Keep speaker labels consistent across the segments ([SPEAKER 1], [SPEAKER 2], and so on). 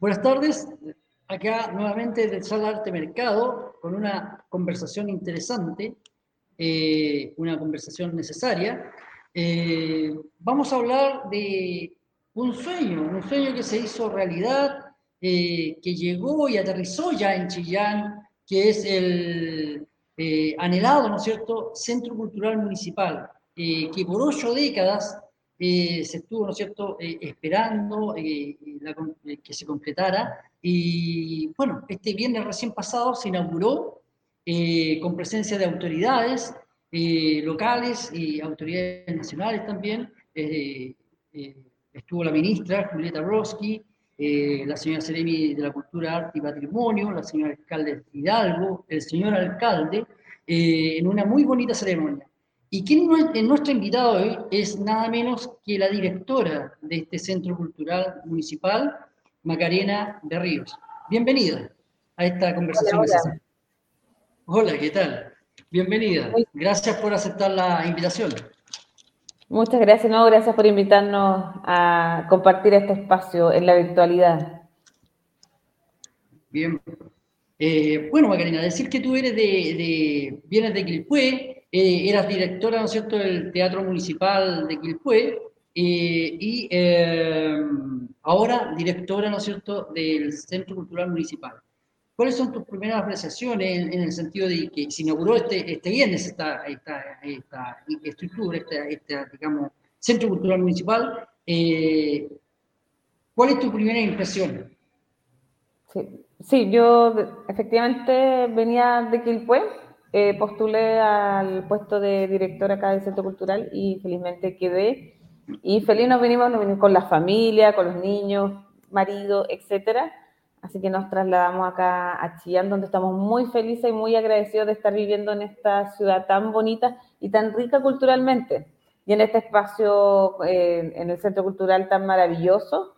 [SPEAKER 1] Buenas tardes, acá nuevamente desde Sala Arte Mercado con una conversación interesante, eh, una conversación necesaria. Eh, vamos a hablar de un sueño, un sueño que se hizo realidad, eh, que llegó y aterrizó ya en Chillán, que es el anhelado, ¿no es cierto?, Centro Cultural Municipal, que por ocho décadas se estuvo, ¿no es cierto?, esperando que se concretara. Y bueno, este viernes recién pasado se inauguró con presencia de autoridades locales y autoridades nacionales también estuvo la ministra Julieta Broski, eh, la señora Seremi de la Cultura, Arte y Patrimonio, la señora alcalde Hidalgo, el señor alcalde, eh, en una muy bonita ceremonia. Y quien es nuestro invitado hoy es nada menos que la directora de este Centro Cultural Municipal, Macarena de Ríos. Bienvenida a esta conversación.
[SPEAKER 2] Hola,
[SPEAKER 1] hola ¿qué tal? Bienvenida. Gracias por aceptar la invitación.
[SPEAKER 2] Muchas gracias, no, gracias por invitarnos a compartir este espacio en la virtualidad.
[SPEAKER 1] Bien. Eh, bueno, Macarena, decir que tú eres de, vienes de Quilpué, eh, eras directora, ¿no es cierto?, del Teatro Municipal de Quilpué, eh, y ahora directora, ¿no es cierto?, del Centro Cultural Municipal. ¿Cuáles son tus primeras apreciaciones en, el sentido de que se inauguró este, este viernes esta, esta, esta estructura, este, digamos, Centro Cultural Municipal? Eh, ¿Cuál es tu primera impresión?
[SPEAKER 2] Sí, yo efectivamente venía de Quilpué, eh, postulé al puesto de directora acá del Centro Cultural y felizmente quedé. Y feliz nos venimos, nos venimos con la familia, con los niños, marido, etcétera Así que nos trasladamos acá a Chillán, donde estamos muy felices y muy agradecidos de estar viviendo en esta ciudad tan bonita y tan rica culturalmente. Y en este espacio, eh, en el centro cultural tan maravilloso,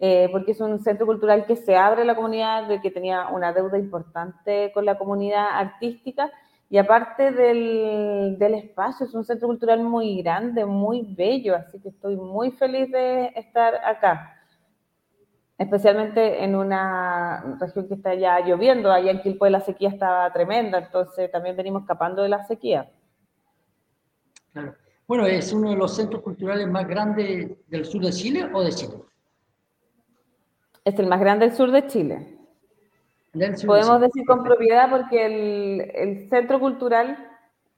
[SPEAKER 2] eh, porque es un centro cultural que se abre a la comunidad, que tenía una deuda importante con la comunidad artística. Y aparte del, del espacio, es un centro cultural muy grande, muy bello, así que estoy muy feliz de estar acá especialmente en una región que está ya lloviendo, allá en Quilpue la sequía estaba tremenda, entonces también venimos escapando de la sequía.
[SPEAKER 1] Claro. Bueno, ¿es uno de los centros culturales más grandes del sur de Chile o de Chile?
[SPEAKER 2] Es el más grande del sur de Chile. Podemos decir con propiedad porque el, el centro cultural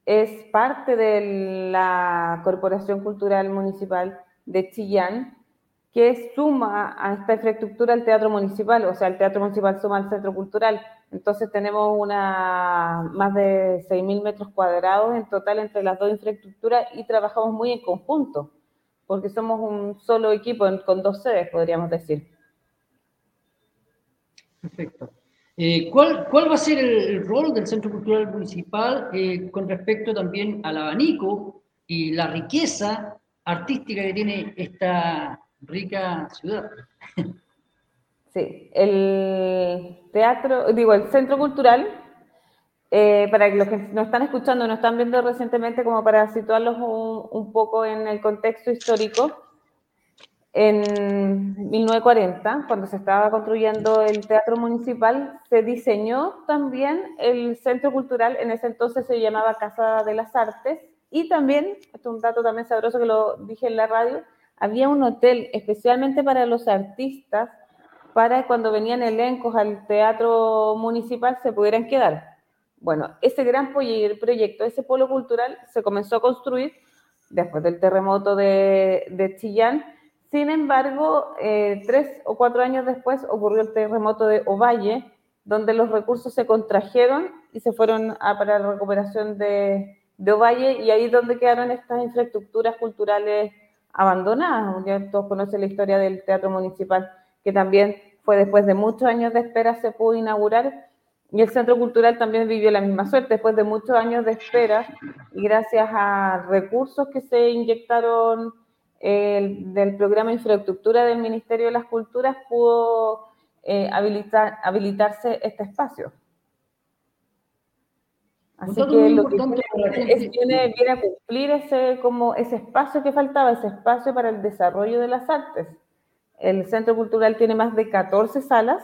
[SPEAKER 2] es parte de la Corporación Cultural Municipal de Chillán, que suma a esta infraestructura el teatro municipal, o sea, el teatro municipal suma al centro cultural. Entonces tenemos una, más de 6.000 metros cuadrados en total entre las dos infraestructuras y trabajamos muy en conjunto, porque somos un solo equipo con dos sedes, podríamos decir.
[SPEAKER 1] Perfecto. Eh, ¿cuál, ¿cuál, va a ser el, rol del Centro Cultural Municipal eh, con respecto también al abanico y la riqueza artística que tiene esta, rica ciudad.
[SPEAKER 2] Sí, el teatro, digo, el centro cultural, eh, para los que nos están escuchando, nos están viendo recientemente, como para situarlos un, poco en el contexto histórico, en 1940, cuando se estaba construyendo el teatro municipal, se diseñó también el centro cultural, en ese entonces se llamaba Casa de las Artes, y también, esto es un dato también sabroso que lo dije en la radio, había un hotel especialmente para los artistas, para cuando venían elencos al teatro municipal se pudieran quedar. Bueno, ese gran proyecto, ese polo cultural, se comenzó a construir después del terremoto de, Chillán. Sin embargo, eh, tres o cuatro años después ocurrió el terremoto de Ovalle, donde los recursos se contrajeron y se fueron para la recuperación de, de Ovalle, y ahí es donde quedaron estas infraestructuras culturales abandonadas. Ya todos conocen la historia del Teatro Municipal, que también fue después de muchos años de espera se pudo inaugurar. Y el Centro Cultural también vivió la misma suerte, después de muchos años de espera, y gracias a recursos que se inyectaron del programa Infraestructura del Ministerio de las Culturas, pudo eh, habilitar, habilitarse este espacio. Así que lo que viene, viene, a cumplir ese, como ese espacio que faltaba, ese espacio para el desarrollo de las artes. El Centro Cultural tiene más de 14 salas,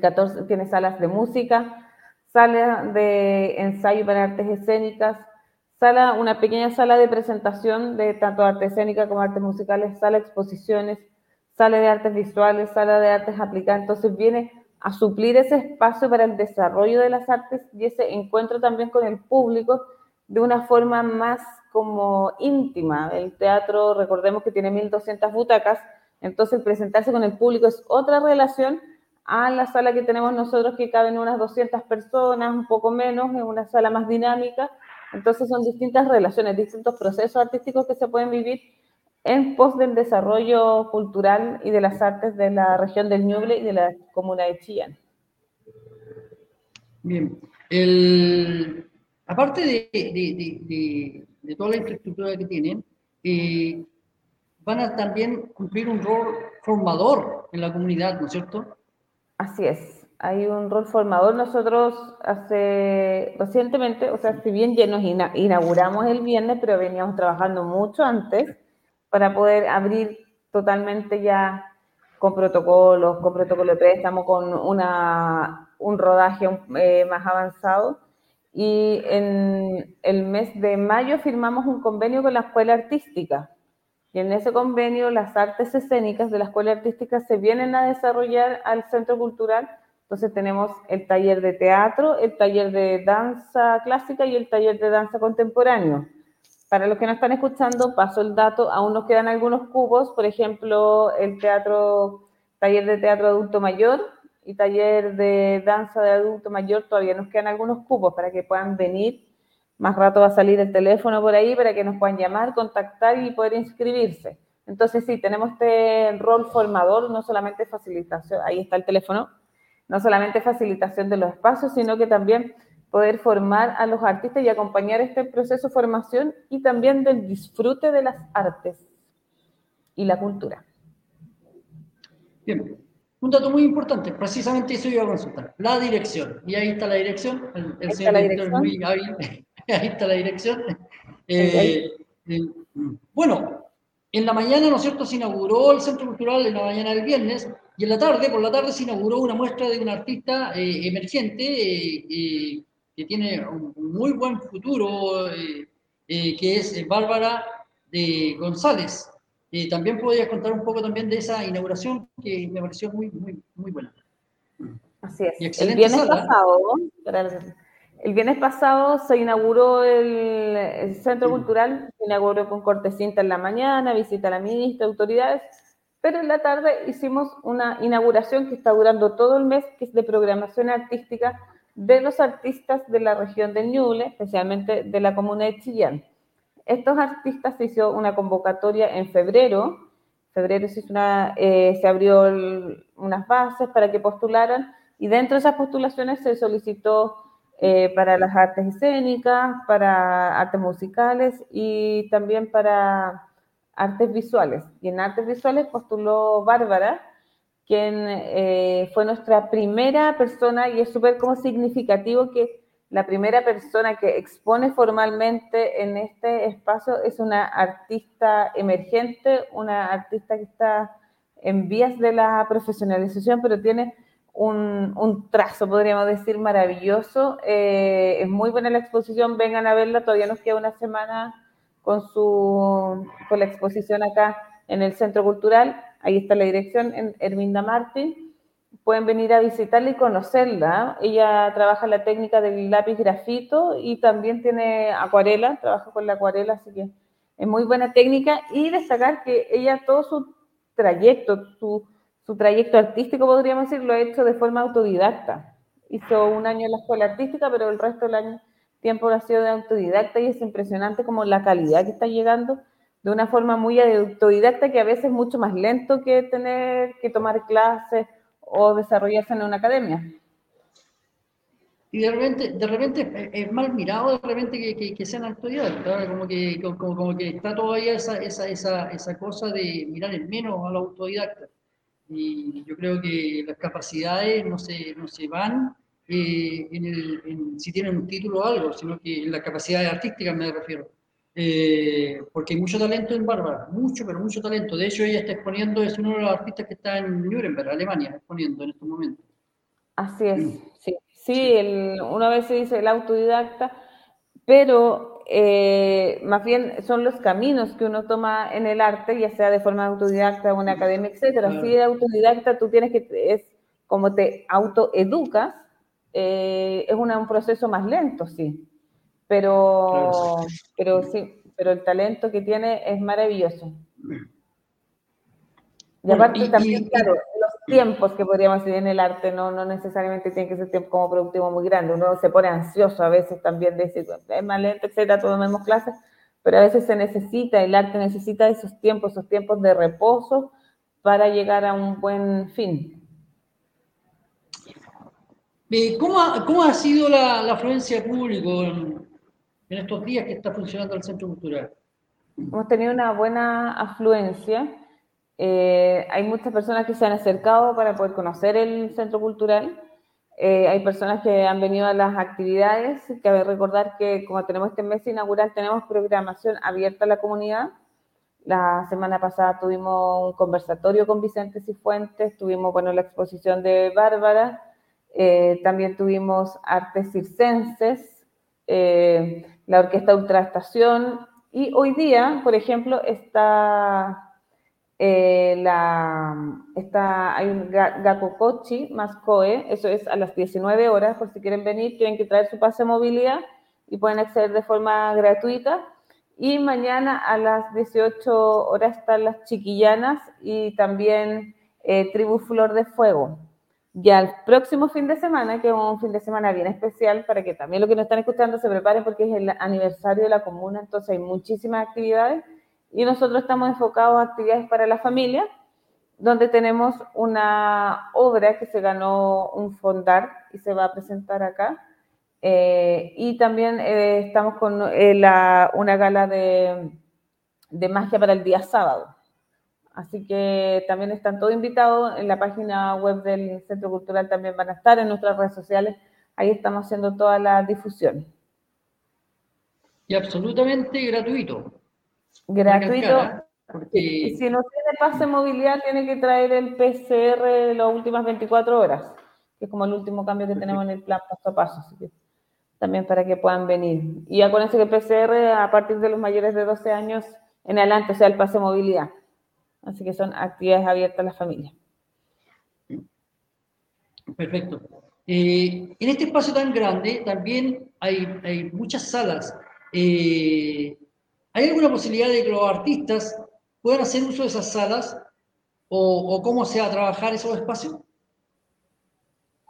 [SPEAKER 2] 14, tiene salas de música, sala de ensayo para artes escénicas, sala, una pequeña sala de presentación de tanto arte escénica como artes musicales, sala de exposiciones, sala de artes visuales, sala de artes aplicadas. Entonces viene a suplir ese espacio para el desarrollo de las artes y ese encuentro también con el público de una forma más como íntima. El teatro, recordemos que tiene 1.200 butacas, entonces presentarse con el público es otra relación a la sala que tenemos nosotros que caben unas 200 personas, un poco menos, en una sala más dinámica. Entonces son distintas relaciones, distintos procesos artísticos que se pueden vivir en pos del desarrollo cultural y de las artes de la región del Ñuble y de la comuna de Chillán.
[SPEAKER 1] Bien, aparte de, toda la infraestructura que tienen, eh, van a también cumplir un rol formador en la comunidad, ¿no es cierto?
[SPEAKER 2] Así es, hay un rol formador. Nosotros hace recientemente, o sea, si bien ya nos inauguramos el viernes, pero veníamos trabajando mucho antes para poder abrir totalmente ya con protocolos, con protocolo de préstamo, con una, un rodaje eh, más avanzado. Y en el mes de mayo firmamos un convenio con la Escuela Artística. Y en ese convenio las artes escénicas de la Escuela Artística se vienen a desarrollar al Centro Cultural. Entonces tenemos el taller de teatro, el taller de danza clásica y el taller de danza contemporáneo. Para los que no están escuchando, paso el dato, aún nos quedan algunos cubos, por ejemplo, el teatro, taller de teatro adulto mayor y taller de danza de adulto mayor, todavía nos quedan algunos cubos para que puedan venir. Más rato va a salir el teléfono por ahí para que nos puedan llamar, contactar y poder inscribirse. Entonces, sí, tenemos este rol formador, no solamente facilitación, ahí está el teléfono, no solamente facilitación de los espacios, sino que también poder formar a los artistas y acompañar este proceso de formación y también del disfrute de las artes y la cultura.
[SPEAKER 1] Bien, un dato muy importante, precisamente eso iba a consultar, la dirección. Y ahí está la dirección, el, señor director muy hábil, ahí está la dirección. Eh, eh, bueno, en la mañana, ¿no es cierto?, se inauguró el Centro Cultural en la mañana del viernes, y en la tarde, por la tarde, se inauguró una muestra de un artista eh, emergente que tiene un muy buen futuro, eh, eh, que es eh, Bárbara de González. también podrías contar un poco también de esa inauguración que me pareció muy, muy, muy buena.
[SPEAKER 2] Así es. el viernes pasado, el viernes pasado se inauguró el, Centro Cultural, se inauguró con cortesía en la mañana, visita a la ministra, autoridades, pero en la tarde hicimos una inauguración que está durando todo el mes, que es de programación artística de los artistas de la región de Ñuble, especialmente de la comuna de Chillán. Estos artistas se hizo una convocatoria en febrero, febrero se, una, eh, se abrió unas bases para que postularan y dentro de esas postulaciones se solicitó eh, para las artes escénicas, para artes musicales y también para artes visuales. Y en artes visuales postuló Bárbara, quien eh, fue nuestra primera persona y es súper como significativo que la primera persona que expone formalmente en este espacio es una artista emergente, una artista que está en vías de la profesionalización, pero tiene un, un trazo, podríamos decir, maravilloso. Eh, es muy buena la exposición, vengan a verla, todavía nos queda una semana con, su, con la exposición acá en el Centro Cultural Ahí está la dirección en Herminda Martín. Pueden venir a visitarla y conocerla. Ella trabaja la técnica del lápiz grafito y también tiene acuarela, trabaja con la acuarela, así que es muy buena técnica. Y destacar que ella todo su trayecto, su, su trayecto artístico, podríamos decir, lo ha hecho de forma autodidacta. Hizo un año en la escuela artística, pero el resto del año tiempo ha sido de autodidacta y es impresionante como la calidad que está llegando de una forma muy autodidacta que a veces es mucho más lento que tener que tomar clases o desarrollarse en una academia.
[SPEAKER 1] Y de repente, de repente es mal mirado de repente que, que, sean autodidactas, como que, como, que está todavía esa, esa, esa, esa cosa de mirar en menos a los autodidactas. Y yo creo que las capacidades no se, no se van eh, en el, si tienen un título o algo, sino que en las capacidades artísticas me refiero. eh, porque hay mucho talento en Bárbara, mucho, pero mucho talento. De hecho, ella está exponiendo, es uno de los artistas que está en Nuremberg, Alemania, exponiendo en estos momentos.
[SPEAKER 2] Así es, mm. sí. Sí, una vez se dice el autodidacta, pero eh, más bien son los caminos que uno toma en el arte, ya sea de forma autodidacta o en academia, etcétera. Si de autodidacta tú tienes que, es como te autoeducas, eh, es un proceso más lento, sí. Pero, pero sí, pero el talento que tiene es maravilloso. Y aparte también, claro, tiempos que podríamos decir en el arte no, no necesariamente tiene que ser tiempo como productivo muy grande. Uno se pone ansioso a veces también de decir, es más lento, etcétera, todos mismos clases, pero a veces se necesita, el arte necesita esos tiempos, esos tiempos de reposo para llegar a un buen fin.
[SPEAKER 1] ¿Cómo ha, cómo ha sido la, la afluencia de público en, en estos días que está funcionando el Centro Cultural?
[SPEAKER 2] Hemos tenido una buena afluencia. Eh, hay muchas personas que se han acercado para poder conocer el Centro Cultural. Eh, hay personas que han venido a las actividades. Cabe recordar que como tenemos este mes inaugural, tenemos programación abierta a la comunidad. La semana pasada tuvimos un conversatorio con Vicente Cifuentes, tuvimos bueno, la exposición de Bárbara, eh, también tuvimos artes circenses, la Orquesta Ultraestación, y hoy día, por ejemplo, está, eh, la, está hay un Gakokochi más COE, eso es a las 19 horas, por si quieren venir, tienen que traer su pase de movilidad y pueden acceder de forma gratuita. Y mañana a las 18 horas están las chiquillanas y también eh, Tribu Flor de Fuego. Ya el próximo fin de semana, que es un fin de semana bien especial, para que también los que nos están escuchando se preparen porque es el aniversario de la comuna, entonces hay muchísimas actividades y nosotros estamos enfocados a actividades para la familia, donde tenemos una obra que se ganó un fondar y se va a presentar acá. Eh, y también eh, estamos con eh, la, una gala de, de magia para el día sábado. Así que también están todos invitados en la página web del Centro Cultural, también van a estar en nuestras redes sociales. Ahí estamos haciendo toda la difusión.
[SPEAKER 1] Y absolutamente gratuito.
[SPEAKER 2] Gratuito. Y si no tiene pase movilidad, tiene que traer el PCR de las últimas 24 horas, que es como el último cambio que tenemos en el plan paso a paso. Así que también para que puedan venir. Y acuérdense que el PCR a partir de los mayores de 12 años en adelante, o sea, el pase movilidad. Así que son actividades abiertas a la familia.
[SPEAKER 1] Perfecto. Eh, en este espacio tan grande también hay, muchas salas. Eh, ¿Hay alguna posibilidad de que los artistas puedan hacer uso de esas salas o, cómo se va a trabajar esos espacios?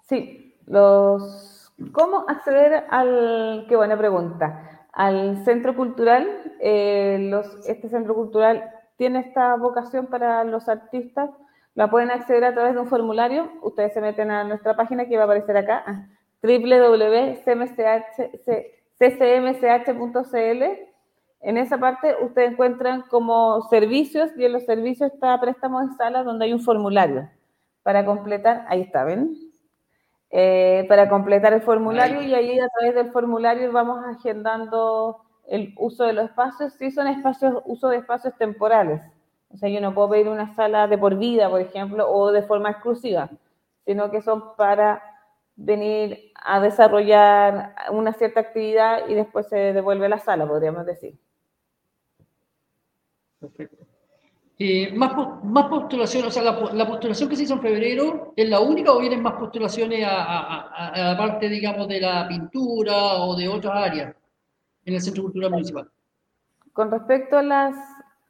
[SPEAKER 2] Sí, los, ¿cómo acceder al, qué buena pregunta, al centro cultural? Eh, este centro cultural tiene esta vocación para los artistas, la pueden acceder a través de un formulario. Ustedes se meten a nuestra página que va a aparecer acá, www.ccmch.cl. En esa parte ustedes encuentran como servicios y en los servicios está préstamo de sala donde hay un formulario para completar. Ahí está, ¿ven? Eh, para completar el formulario y ahí a través del formulario vamos agendando el uso de los espacios, sí son espacios, uso de espacios temporales. O sea, yo no puedo pedir una sala de por vida, por ejemplo, o de forma exclusiva, sino que son para venir a desarrollar una cierta actividad y después se devuelve la sala, podríamos decir.
[SPEAKER 1] Perfecto. Eh, más, más postulaciones, o sea, la, postulación que se hizo en febrero, ¿es la única o vienen más postulaciones a, a la parte, digamos, de la pintura o de otras áreas? en el Centro Cultural Municipal.
[SPEAKER 2] Con respecto a las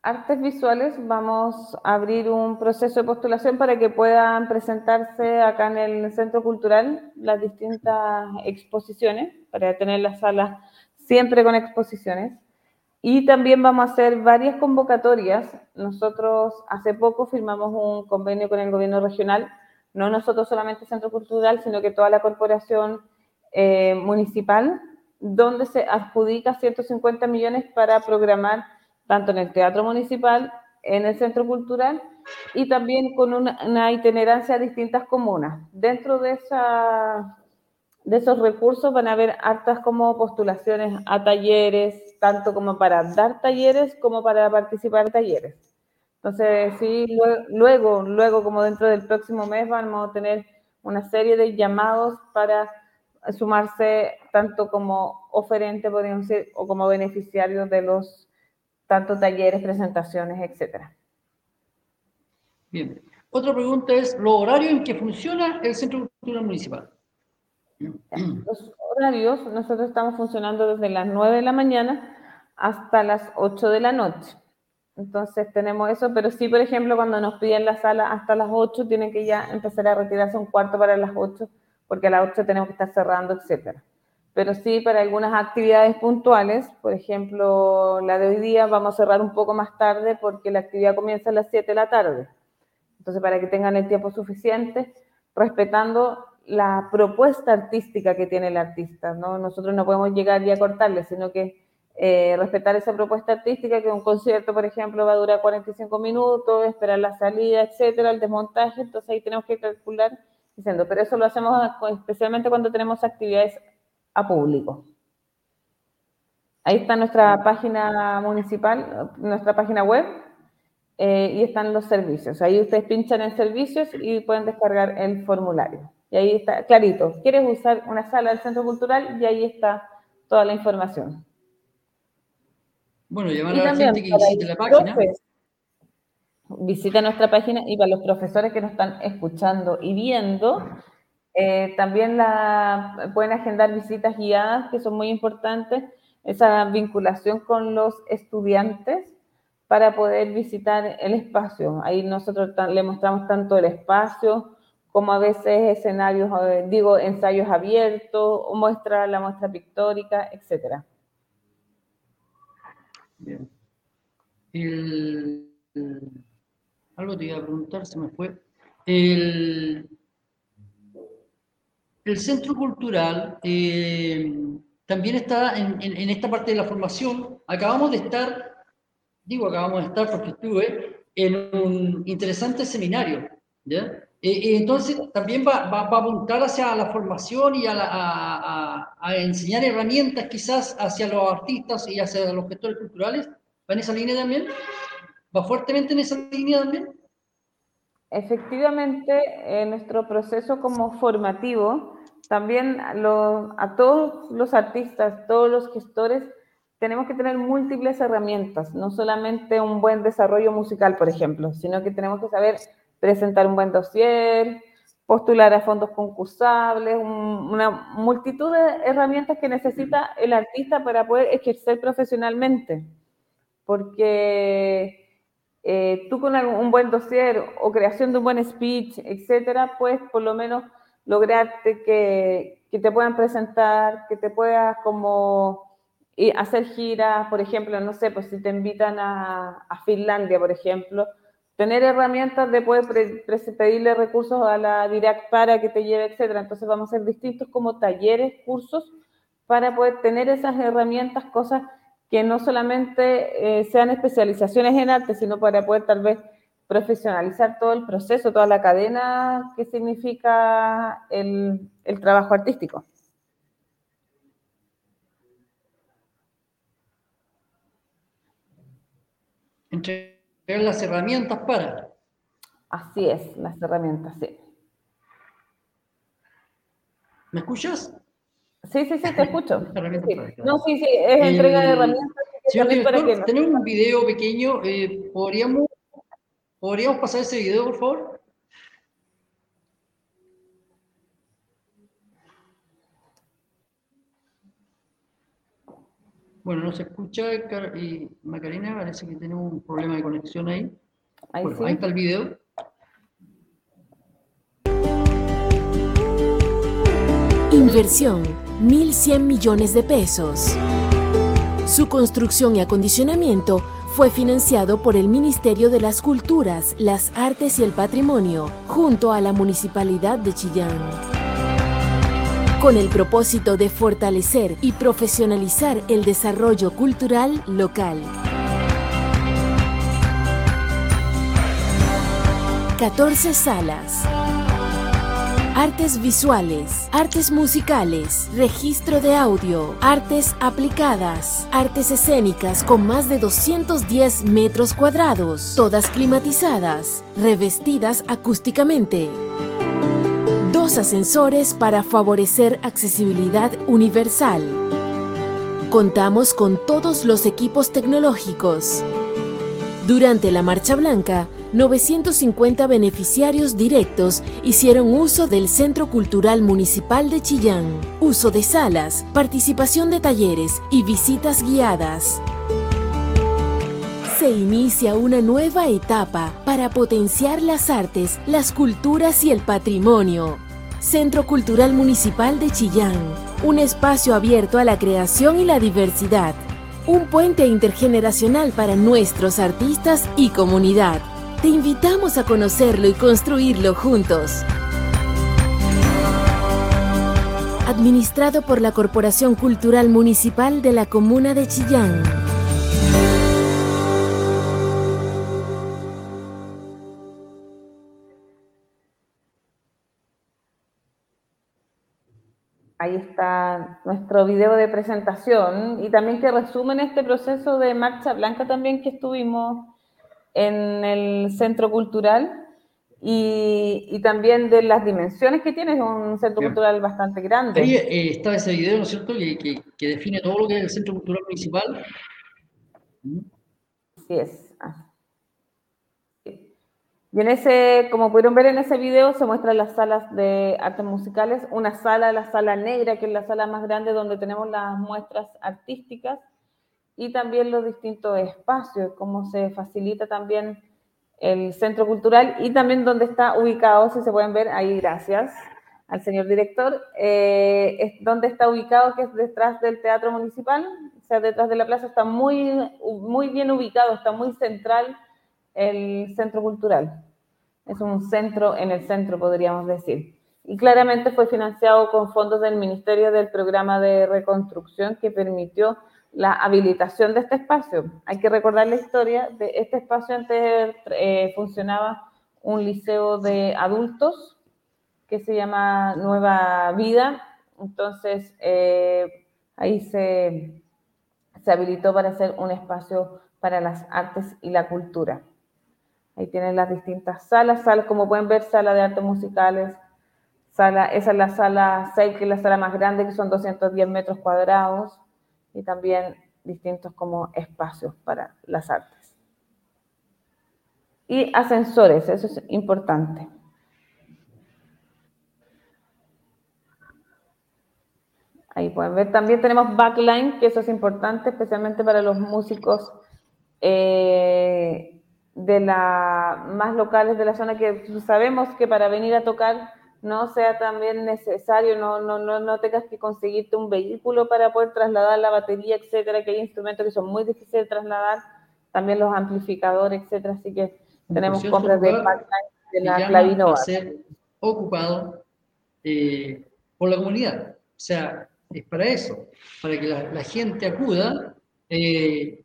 [SPEAKER 2] artes visuales, vamos a abrir un proceso de postulación para que puedan presentarse acá en el Centro Cultural las distintas exposiciones, para tener las salas siempre con exposiciones. Y también vamos a hacer varias convocatorias. Nosotros hace poco firmamos un convenio con el gobierno regional, no nosotros solamente Centro Cultural, sino que toda la corporación eh, municipal donde se adjudica 150 millones para programar tanto en el Teatro Municipal, en el Centro Cultural y también con una, itinerancia a distintas comunas. Dentro de, esa, de esos recursos van a haber hartas como postulaciones a talleres, tanto como para dar talleres como para participar en talleres. Entonces, sí, luego, luego, como dentro del próximo mes, vamos a tener una serie de llamados para sumarse tanto como oferente, podríamos decir, o como beneficiarios de los tanto talleres, presentaciones, etcétera.
[SPEAKER 1] Bien. Otra pregunta es, ¿los horarios en que funciona el Centro Cultural Municipal?
[SPEAKER 2] Los horarios, nosotros estamos funcionando desde las 9 de la mañana hasta las 8 de la noche. Entonces tenemos eso, pero sí, por ejemplo, cuando nos piden la sala hasta las 8, tienen que ya empezar a retirarse un cuarto para las 8, porque a las 8 tenemos que estar cerrando, etcétera. Pero sí, para algunas actividades puntuales, por ejemplo, la de hoy día, vamos a cerrar un poco más tarde porque la actividad comienza a las 7 de la tarde. Entonces, para que tengan el tiempo suficiente, respetando la propuesta artística que tiene el artista, ¿no? Nosotros no podemos llegar y a cortarle, sino que eh, respetar esa propuesta artística, que un concierto, por ejemplo, va a durar 45 minutos, esperar la salida, etcétera, el desmontaje, entonces ahí tenemos que calcular diciendo, pero eso lo hacemos especialmente cuando tenemos actividades a público. Ahí está nuestra página municipal, nuestra página web, eh, y están los servicios. Ahí ustedes pinchan en servicios y pueden descargar el formulario. Y ahí está, clarito, quieres usar una sala del centro cultural y ahí está toda la información.
[SPEAKER 1] Bueno, llamar a la gente que visite la página.
[SPEAKER 2] visita nuestra página y para los profesores que nos están escuchando y viendo, eh, también la, pueden agendar visitas guiadas, que son muy importantes, esa vinculación con los estudiantes para poder visitar el espacio. Ahí nosotros le mostramos tanto el espacio como a veces escenarios, eh, digo, ensayos abiertos, o muestra la muestra pictórica, etcétera.
[SPEAKER 1] Bien. algo te iba a preguntar, se me fue. El, centro cultural eh, también está en, esta parte de la formación. Acabamos de estar, digo acabamos de estar porque estuve en un interesante seminario. ¿ya? Eh, entonces, también va, a apuntar hacia la formación y a, enseñar herramientas quizás hacia los artistas y hacia los gestores culturales. ¿Va en esa línea también? ¿Va fuertemente en esa línea también?
[SPEAKER 2] Efectivamente, en nuestro proceso como formativo, también a todos los artistas, todos los gestores, tenemos que tener múltiples herramientas, no solamente un buen desarrollo musical, por ejemplo, sino que tenemos que saber presentar un buen dossier, postular a fondos concursables, una multitud de herramientas que necesita el artista para poder ejercer profesionalmente. Porque eh, tú con un buen dossier o creación de un buen speech, etcétera, puedes por lo menos lograrte que, que te puedan presentar, que te puedas como hacer giras, por ejemplo, no sé, pues si te invitan a, a Finlandia, por ejemplo, tener herramientas de poder pedirle recursos a la DIRAC para que te lleve, etcétera. Entonces vamos a hacer distintos como talleres, cursos, para poder tener esas herramientas, cosas que no solamente eh, sean especializaciones en arte, sino para poder tal vez profesionalizar todo el proceso, toda la cadena que significa el, el trabajo artístico.
[SPEAKER 1] Entre las herramientas para.
[SPEAKER 2] Así es, las herramientas, sí.
[SPEAKER 1] ¿Me escuchas?
[SPEAKER 2] Sí, sí, sí, te escucho. No, sí, sí, es entrega de herramientas.
[SPEAKER 1] tenemos un video pequeño, eh, ¿podríamos, ¿podríamos pasar ese video, por favor? Bueno, no se escucha y Macarena, parece que tenemos un problema de conexión ahí. Ahí, ahí está el video.
[SPEAKER 3] Inversión, 1.100 millones de pesos. Su construcción y acondicionamiento fue financiado por el Ministerio de las Culturas, las Artes y el Patrimonio, junto a la Municipalidad de Chillán con el propósito de fortalecer y profesionalizar el desarrollo cultural local. 14 salas. artes visuales, artes musicales, registro de audio, artes aplicadas, artes escénicas con más de 210 metros cuadrados, todas climatizadas, revestidas acústicamente. Ascensores para favorecer accesibilidad universal. Contamos con todos los equipos tecnológicos. Durante la Marcha Blanca, 950 beneficiarios directos hicieron uso del Centro Cultural Municipal de Chillán, uso de salas, participación de talleres y visitas guiadas. Se inicia una nueva etapa para potenciar las artes, las culturas y el patrimonio. Centro Cultural Municipal de Chillán, un espacio abierto a la creación y la diversidad, un puente intergeneracional para nuestros artistas y comunidad. Te invitamos a conocerlo y construirlo juntos. Administrado por la Corporación Cultural Municipal de la Comuna de Chillán.
[SPEAKER 2] Ahí está nuestro video de presentación y también que resumen este proceso de marcha blanca también que estuvimos en el centro cultural y, también de las dimensiones que tiene, es un centro cultural bastante grande.
[SPEAKER 1] Ahí eh, está ese video, ¿no es cierto?, que, que, define todo lo que es el centro cultural municipal.
[SPEAKER 2] Así es. Y en ese, como pudieron ver en ese video, se muestran las salas de artes musicales, una sala, la sala negra, que es la sala más grande donde tenemos las muestras artísticas, y también los distintos espacios, cómo se facilita también el centro cultural y también dónde está ubicado, si se pueden ver ahí, gracias al señor director, eh, es donde está ubicado, que es detrás del Teatro Municipal, o sea, detrás de la plaza, está muy, muy bien ubicado, está muy central el centro cultural. Es un centro en el centro, podríamos decir. Y claramente fue financiado con fondos del Ministerio del Programa de Reconstrucción que permitió la habilitación de este espacio. Hay que recordar la historia de este espacio. Antes eh, funcionaba un liceo de adultos que se llama Nueva Vida. Entonces, eh, ahí se, se habilitó para hacer un espacio para las artes y la cultura. Ahí tienen las distintas salas, salas como pueden ver, sala de artes musicales, sala, esa es la sala 6, que es la sala más grande, que son 210 metros cuadrados y también distintos como espacios para las artes. Y ascensores, eso es importante. Ahí pueden ver, también tenemos backline, que eso es importante, especialmente para los músicos eh, de la, más locales de la zona, que sabemos que para venir a tocar no sea también necesario, no, no, no, no tengas que conseguirte un vehículo para poder trasladar la batería, etcétera, que hay instrumentos que son muy difíciles de trasladar, también los amplificadores, etcétera, así que tenemos compras de de la Clavinova.
[SPEAKER 1] A ser ocupado eh, por la comunidad. O sea, es para eso, para que la, gente acuda. Eh,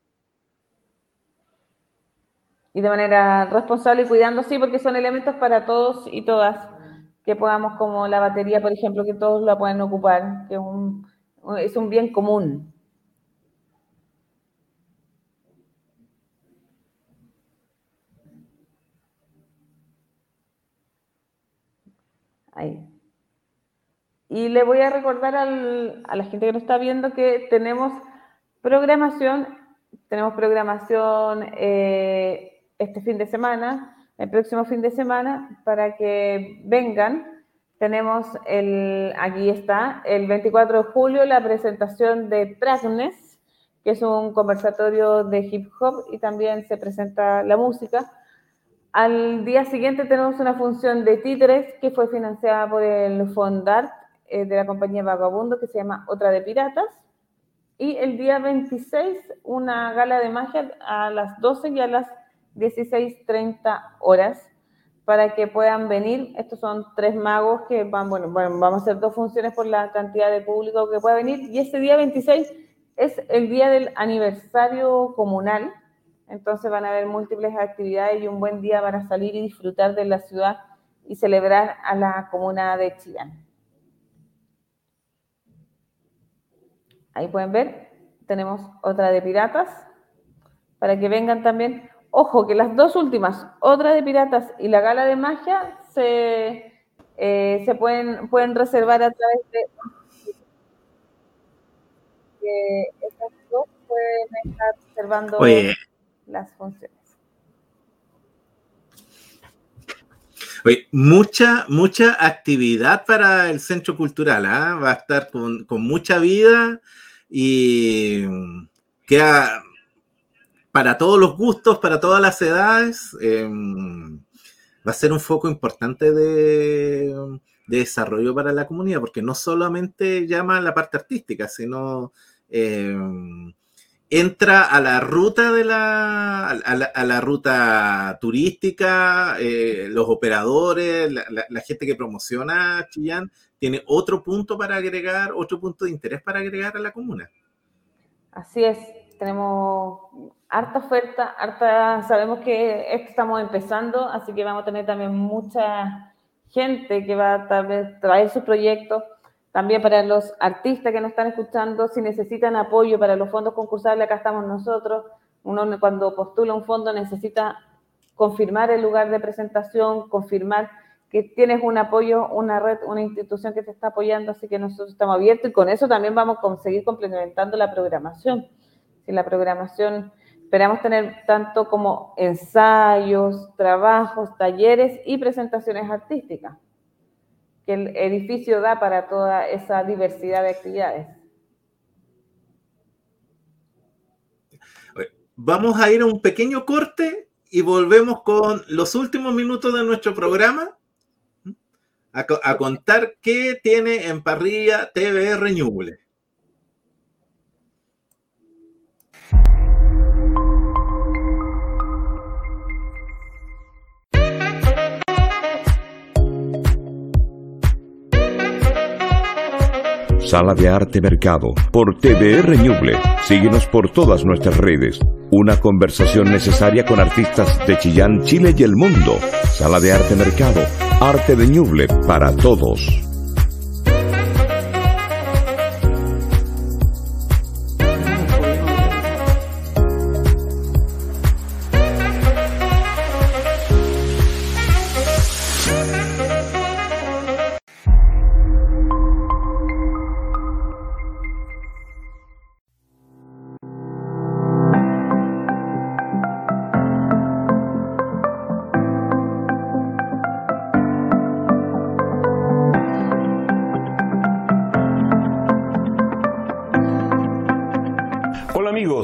[SPEAKER 2] y de manera responsable y cuidando, sí, porque son elementos para todos y todas que podamos, como la batería, por ejemplo, que todos la pueden ocupar, que es un, es un bien común. Ahí. Y le voy a recordar al, a la gente que nos está viendo que tenemos programación, tenemos programación eh, este fin de semana el próximo fin de semana para que vengan. Tenemos el, aquí está, el 24 de julio, la presentación de Pragnes, que es un conversatorio de hip hop y también se presenta la música. Al día siguiente tenemos una función de títeres que fue financiada por el Fondart eh, de la compañía Vagabundo que se llama Otra de Piratas. Y el día 26 una gala de magia a las 12 y a las 16.30 horas para que puedan venir. Estos son tres magos que van, bueno, bueno, vamos a hacer dos funciones por la cantidad de público que pueda venir. Y este día 26 es el día del aniversario comunal. Entonces van a haber múltiples actividades y un buen día para salir y disfrutar de la ciudad y celebrar a la comuna de Chillán. Ahí pueden ver, tenemos otra de piratas, para que vengan también. Ojo, que las dos últimas, otra de piratas y la gala de magia, se, eh, se pueden, pueden reservar a través de... Que estas dos pueden estar reservando las funciones.
[SPEAKER 4] Oye, mucha, mucha actividad para el centro cultural, ¿ah? va a estar con, con, mucha vida y queda para todos los gustos, para todas las edades. Eh, va a ser un foco importante de, de, desarrollo para la comunidad, porque no solamente llama la parte artística, sino eh, entra a la ruta de la, a la, a la ruta turística, eh, los operadores, la, la, gente que promociona Chillán, tiene otro punto para agregar, otro punto de interés para agregar a la comuna.
[SPEAKER 2] Así es, tenemos harta oferta, harta, sabemos que estamos empezando, así que vamos a tener también mucha gente que va a vez traer sus proyectos. También para los artistas que nos están escuchando, si necesitan apoyo para los fondos concursables, acá estamos nosotros. Uno cuando postula un fondo necesita confirmar el lugar de presentación, confirmar que tienes un apoyo, una red, una institución que te está apoyando, así que nosotros estamos abiertos y con eso también vamos a conseguir complementando la programación. Si la programación esperamos tener tanto como ensayos, trabajos, talleres y presentaciones artísticas, que el edificio da para toda esa diversidad de actividades.
[SPEAKER 4] Vamos a ir a un pequeño corte y volvemos con los últimos minutos de nuestro programa a, contar qué tiene en parrilla TBR Ñuble.
[SPEAKER 5] Sala de Arte Mercado, por TVR Ñuble. Síguenos por todas nuestras redes. Una conversación necesaria con artistas de Chillán, Chile y el mundo. Sala de Arte Mercado, arte de Ñuble para todos.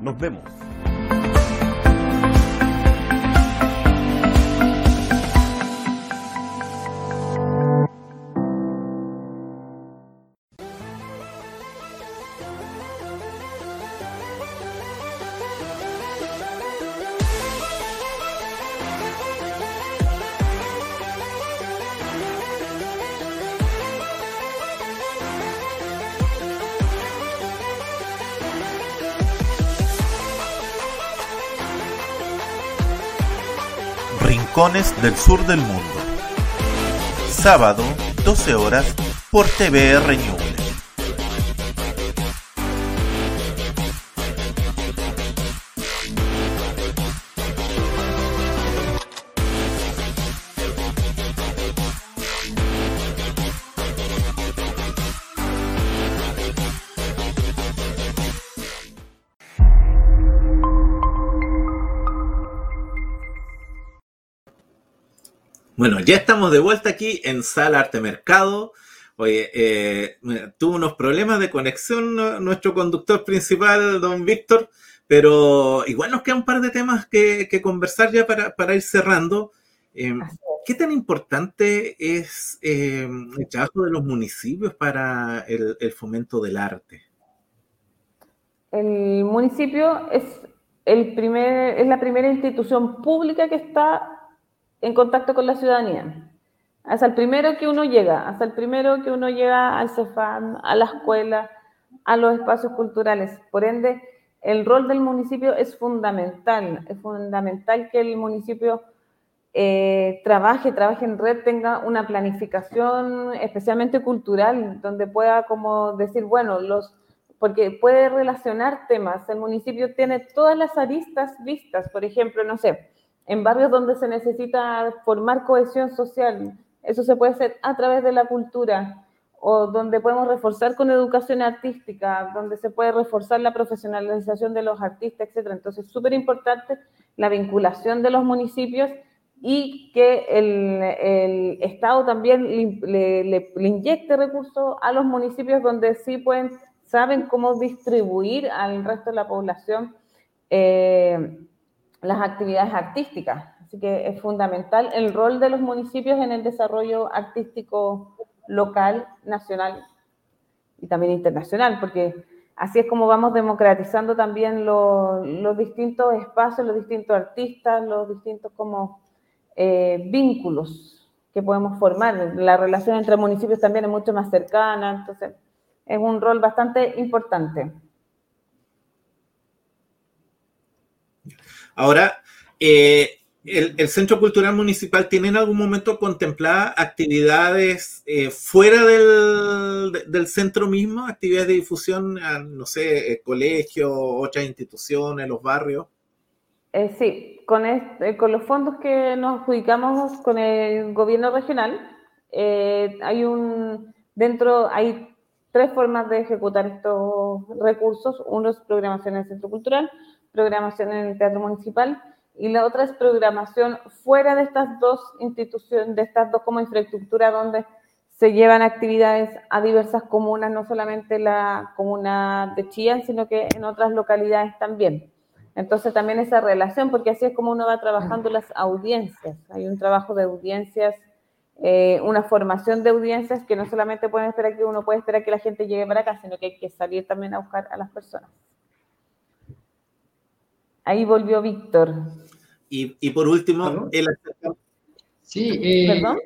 [SPEAKER 5] Nos vemos.
[SPEAKER 6] Del sur del mundo. Sábado, 12 horas, por TVR Ñuble.
[SPEAKER 4] Ya estamos de vuelta aquí en Sala Arte Mercado. Oye, eh, tuvo unos problemas de conexión nuestro conductor principal, don Víctor, pero igual nos queda un par de temas que, que conversar ya para, para ir cerrando. Em, ¿Qué tan importante es em, el trabajo de los municipios para el, fomento del arte?
[SPEAKER 2] El municipio es, el primer, es la primera institución pública que está en contacto con la ciudadanía. Hasta el primero que uno llega, hasta el primero que uno llega al CEFAM, a la escuela, a los espacios culturales. Por ende, el rol del municipio es fundamental. Es fundamental que el municipio eh, trabaje, trabaje en red, tenga una planificación especialmente cultural, donde pueda como decir, bueno, los porque puede relacionar temas. El municipio tiene todas las aristas vistas, por ejemplo, no sé, en barrios donde se necesita formar cohesión social, eso se puede hacer a través de la cultura, o donde podemos reforzar con educación artística, donde se puede reforzar la profesionalización de los artistas, etc. Entonces, súper importante la vinculación de los municipios y que el, Estado también le, inyecte recursos a los municipios donde sí pueden, saben cómo distribuir al resto de la población eh, las actividades artísticas. Así que es fundamental el rol de los municipios en el desarrollo artístico local, nacional y también internacional, porque así es como vamos democratizando también los, los distintos espacios, los distintos artistas, los distintos como eh, vínculos que podemos formar. La relación entre municipios también es mucho más cercana, entonces es un rol bastante importante.
[SPEAKER 4] Ahora, eh, el, Centro Cultural Municipal tiene en algún momento contemplada actividades eh, fuera del, centro mismo, actividades de difusión, no sé, colegios, otras instituciones, los barrios?
[SPEAKER 2] sí, con, este, con los fondos que nos adjudicamos con el gobierno regional, eh, hay un, dentro hay tres formas de ejecutar estos recursos. Uno es programación en el centro cultural, programación en el teatro municipal y la otra es programación fuera de estas dos instituciones, de estas dos como infraestructura donde se llevan actividades a diversas comunas, no solamente la comuna de Chillán, sino que en otras localidades también. Entonces también esa relación, porque así es como uno va trabajando las audiencias. Hay un trabajo de audiencias, eh, una formación de audiencias que no solamente pueden esperar que uno puede esperar que la gente llegue para acá, sino que hay que salir también a buscar a las personas. Ahí volvió Víctor.
[SPEAKER 4] Y, por último, el
[SPEAKER 1] Sí, eh,
[SPEAKER 2] ¿Perdón?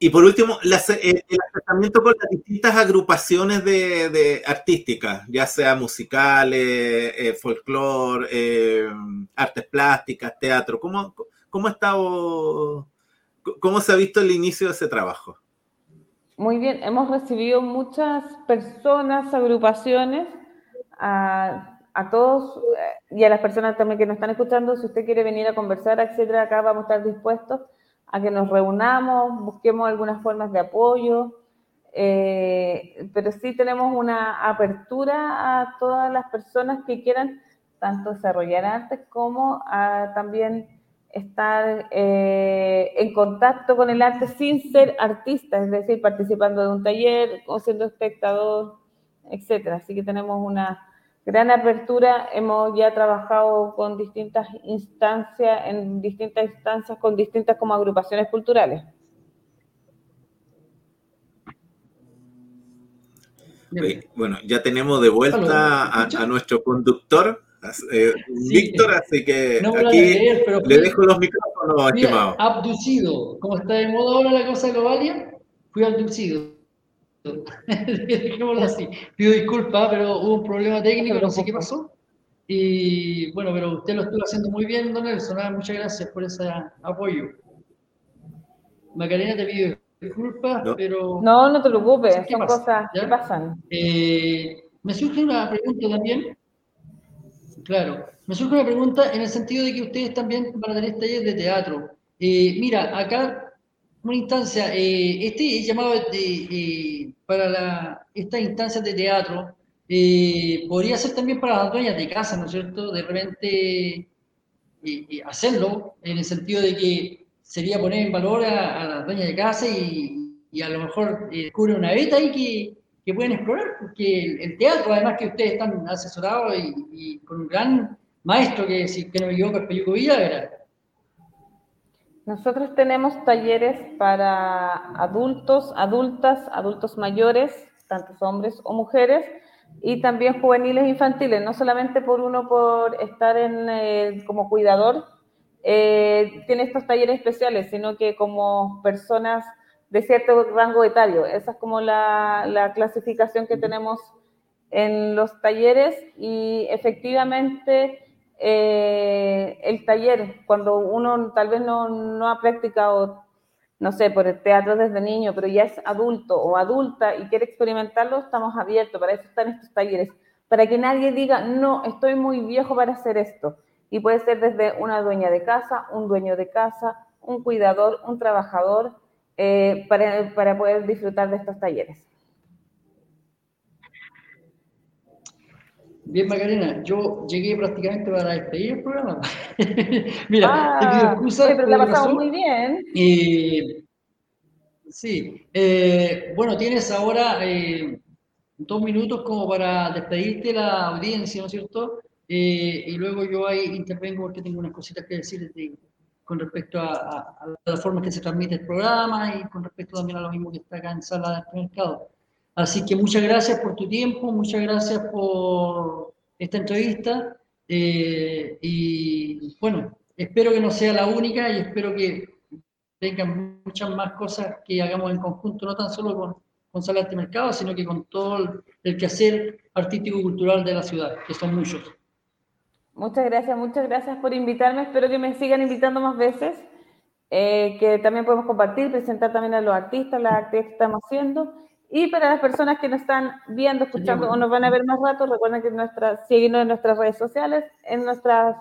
[SPEAKER 4] Y por último, el acercamiento con las distintas agrupaciones de, artísticas, ya sea musicales, eh, folclore, eh, artes plásticas, teatro. ¿Cómo, cómo, ha estado, ¿Cómo se ha visto el inicio de ese trabajo?
[SPEAKER 2] Muy bien, hemos recibido muchas personas, agrupaciones, a, a, todos eh, y a las personas también que nos están escuchando. Si usted quiere venir a conversar, etcétera, acá vamos a estar dispuestos a que nos reunamos, busquemos algunas formas de apoyo, eh, pero sí tenemos una apertura a todas las personas que quieran tanto desarrollar arte como a también estar eh, en contacto con el arte sin ser artista, es decir, participando de un taller o siendo espectador, etcétera. Así que tenemos una gran apertura. Hemos ya trabajado con distintas instancias, en distintas instancias, con distintas como agrupaciones culturales.
[SPEAKER 4] Bueno, ya tenemos de vuelta a, nuestro conductor, eh, Víctor, así que aquí le dejo los micrófonos, estimado.
[SPEAKER 1] Abducido, como está de moda ahora la cosa globalia, fui abducido. Dejémoslo así. Pido disculpas, pero hubo un problema técnico, no sé qué pasó. Y bueno, pero usted lo estuvo haciendo muy bien, don Nelson. ¿ah? Muchas gracias por ese apoyo. Macarena, te pido disculpas, pero.
[SPEAKER 2] No, no te preocupes, son cosas que pasan.
[SPEAKER 1] Eh, me surge una pregunta también. Claro, me surge una pregunta en el sentido de que ustedes también van a tener talleres de teatro. Eh, mira, acá una instancia, eh, este llamado de, para la, estas instancias de teatro eh, podría ser también para las dueñas de casa, ¿no es cierto? De repente eh, hacerlo, en el sentido de que sería poner en valor a, las dueñas de casa y, a lo mejor descubrir una beta ahí que, pueden explorar, porque el, teatro, además que ustedes están asesorados y, con un gran maestro que, si que no me equivoco, es Peyuco Villagra
[SPEAKER 2] Nosotros tenemos talleres para adultos, adultas, adultos mayores, tantos hombres o mujeres, y también juveniles e infantiles, no solamente por uno por estar en, eh, como cuidador, eh, tiene estos talleres especiales, sino que como personas de cierto rango etario. Esa es como la, la clasificación que tenemos en los talleres y efectivamente eh, el taller, cuando uno tal vez no, no, ha practicado, no sé, por el teatro desde niño, pero ya es adulto o adulta y quiere experimentarlo, estamos abiertos, para eso están estos talleres, para que nadie diga, no, estoy muy viejo para hacer esto. Y puede ser desde una dueña de casa, un dueño de casa, un cuidador, un trabajador, eh, para, para poder disfrutar de estos talleres.
[SPEAKER 1] Bien, Macarena, yo llegué prácticamente para despedir el programa. Mira, ah, te pido excusas.
[SPEAKER 2] pero la pasado muy bien.
[SPEAKER 1] sí, eh, bueno, tienes ahora eh, dos minutos como para despedirte de la audiencia, ¿no es cierto? Eh, y luego yo ahí intervengo porque tengo unas cositas que decir con respecto a, la forma que se transmite el programa y con respecto también a lo mismo que está acá en sala de mercado. Así que muchas gracias por tu tiempo, muchas gracias por esta entrevista eh, y bueno, espero que no sea la única y espero que vengan muchas más cosas que hagamos en conjunto, no tan solo con, con Sala de Mercado, sino que con todo el, el quehacer artístico y cultural de la ciudad, que son muchos.
[SPEAKER 2] Muchas gracias, muchas gracias por invitarme. Espero que me sigan invitando más veces, eh, que también podemos compartir, presentar también a los artistas, las actividades que estamos haciendo. Y para las personas que nos están viendo, escuchando o nos van a ver más rato, recuerden que nuestra, seguirnos en nuestras redes sociales, en nuestras,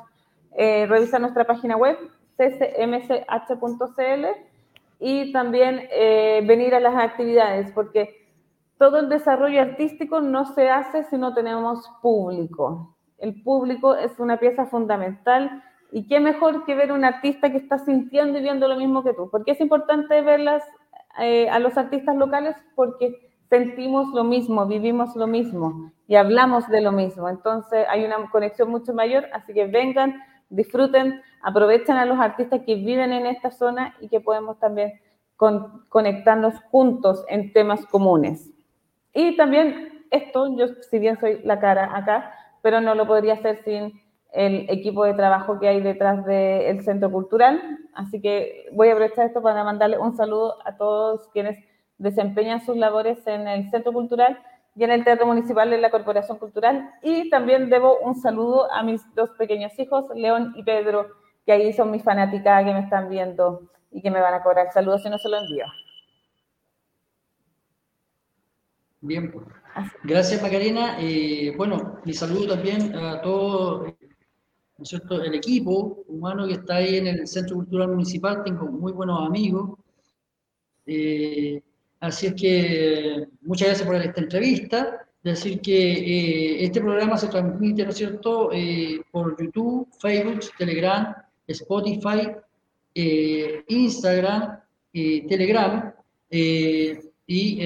[SPEAKER 2] eh, revisar nuestra página web, ccmch.cl, y también eh, venir a las actividades, porque todo el desarrollo artístico no se hace si no tenemos público. El público es una pieza fundamental y qué mejor que ver un artista que está sintiendo y viendo lo mismo que tú. Porque es importante verlas eh, a los artistas locales porque sentimos lo mismo, vivimos lo mismo y hablamos de lo mismo. Entonces hay una conexión mucho mayor, así que vengan, disfruten, aprovechen a los artistas que viven en esta zona y que podemos también conectarnos juntos en temas comunes. Y también esto, yo si bien soy la cara acá, pero no lo podría hacer sin el equipo de trabajo que hay detrás del Centro Cultural. Así que voy a aprovechar esto para mandarle un saludo a todos quienes desempeñan sus labores en el Centro Cultural y en el Teatro Municipal de la Corporación Cultural. Y también debo un saludo a mis dos pequeños hijos, León y Pedro, que ahí son mis fanáticas que me están viendo y que me van a cobrar saludos si no se lo envío.
[SPEAKER 1] Bien, pues. gracias Macarena. Eh, bueno, mi saludo también a todos el equipo humano que está ahí en el Centro Cultural Municipal, tengo muy buenos amigos. Eh, así es que muchas gracias por esta entrevista. Decir que eh, este programa se transmite, ¿no es cierto?, eh, por YouTube, Facebook, Telegram, Spotify, Instagram, Telegram y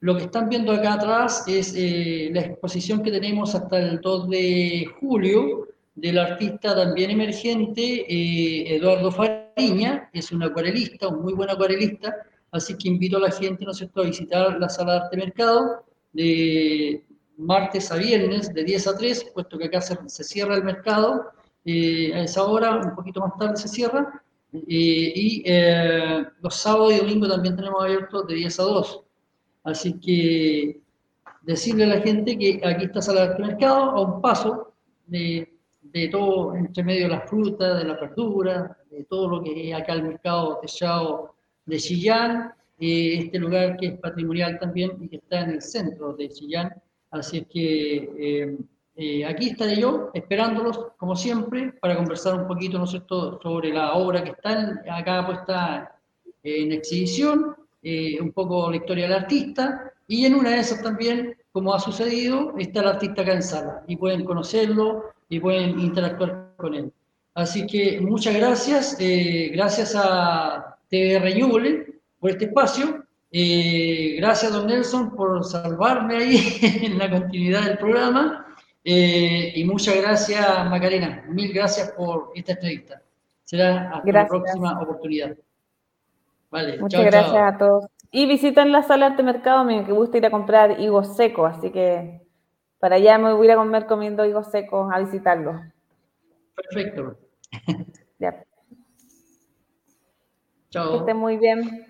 [SPEAKER 1] lo que están viendo acá atrás es eh, la exposición que tenemos hasta el 2 de julio del artista también emergente eh, Eduardo Fariña, es un acuarelista, un muy buen acuarelista, así que invito a la gente, ¿no es cierto?, a visitar la sala de arte mercado de martes a viernes de 10 a 3, puesto que acá se, cierra el mercado, eh, a esa hora, un poquito más tarde se cierra, y los sábados y domingos también tenemos abiertos de 10 a 2. Así que decirle a la gente que aquí está Sala de Mercado a un paso de, de, todo, entre medio de las frutas, de la verdura, de todo lo que es acá el mercado techado de Chillán, eh, este lugar que es patrimonial también y que está en el centro de Chillán. Así que eh, eh, aquí estaré yo esperándolos, como siempre, para conversar un poquito, ¿no sobre la obra que está acá puesta en exhibición eh, un poco la historia del artista, y en una de esas también, como ha sucedido, está el artista acá en sala, y pueden conocerlo y pueden interactuar con él. Así que muchas gracias, eh, gracias a TVR Ñuble por este espacio, eh, gracias don Nelson por salvarme ahí en la continuidad del programa, y muchas gracias Macarena, mil gracias por esta entrevista. Será hasta
[SPEAKER 2] Gracias.
[SPEAKER 1] la próxima oportunidad. Vale,
[SPEAKER 2] Muchas
[SPEAKER 1] chao,
[SPEAKER 2] gracias
[SPEAKER 1] chao.
[SPEAKER 2] a todos. Y visitan la sala arte mercado, me que gusta ir a comprar higos secos, así que para allá me voy a ir a comer comiendo higos secos a visitarlos.
[SPEAKER 1] Perfecto.
[SPEAKER 2] Ya, que
[SPEAKER 1] Chao.
[SPEAKER 2] estén muy bien.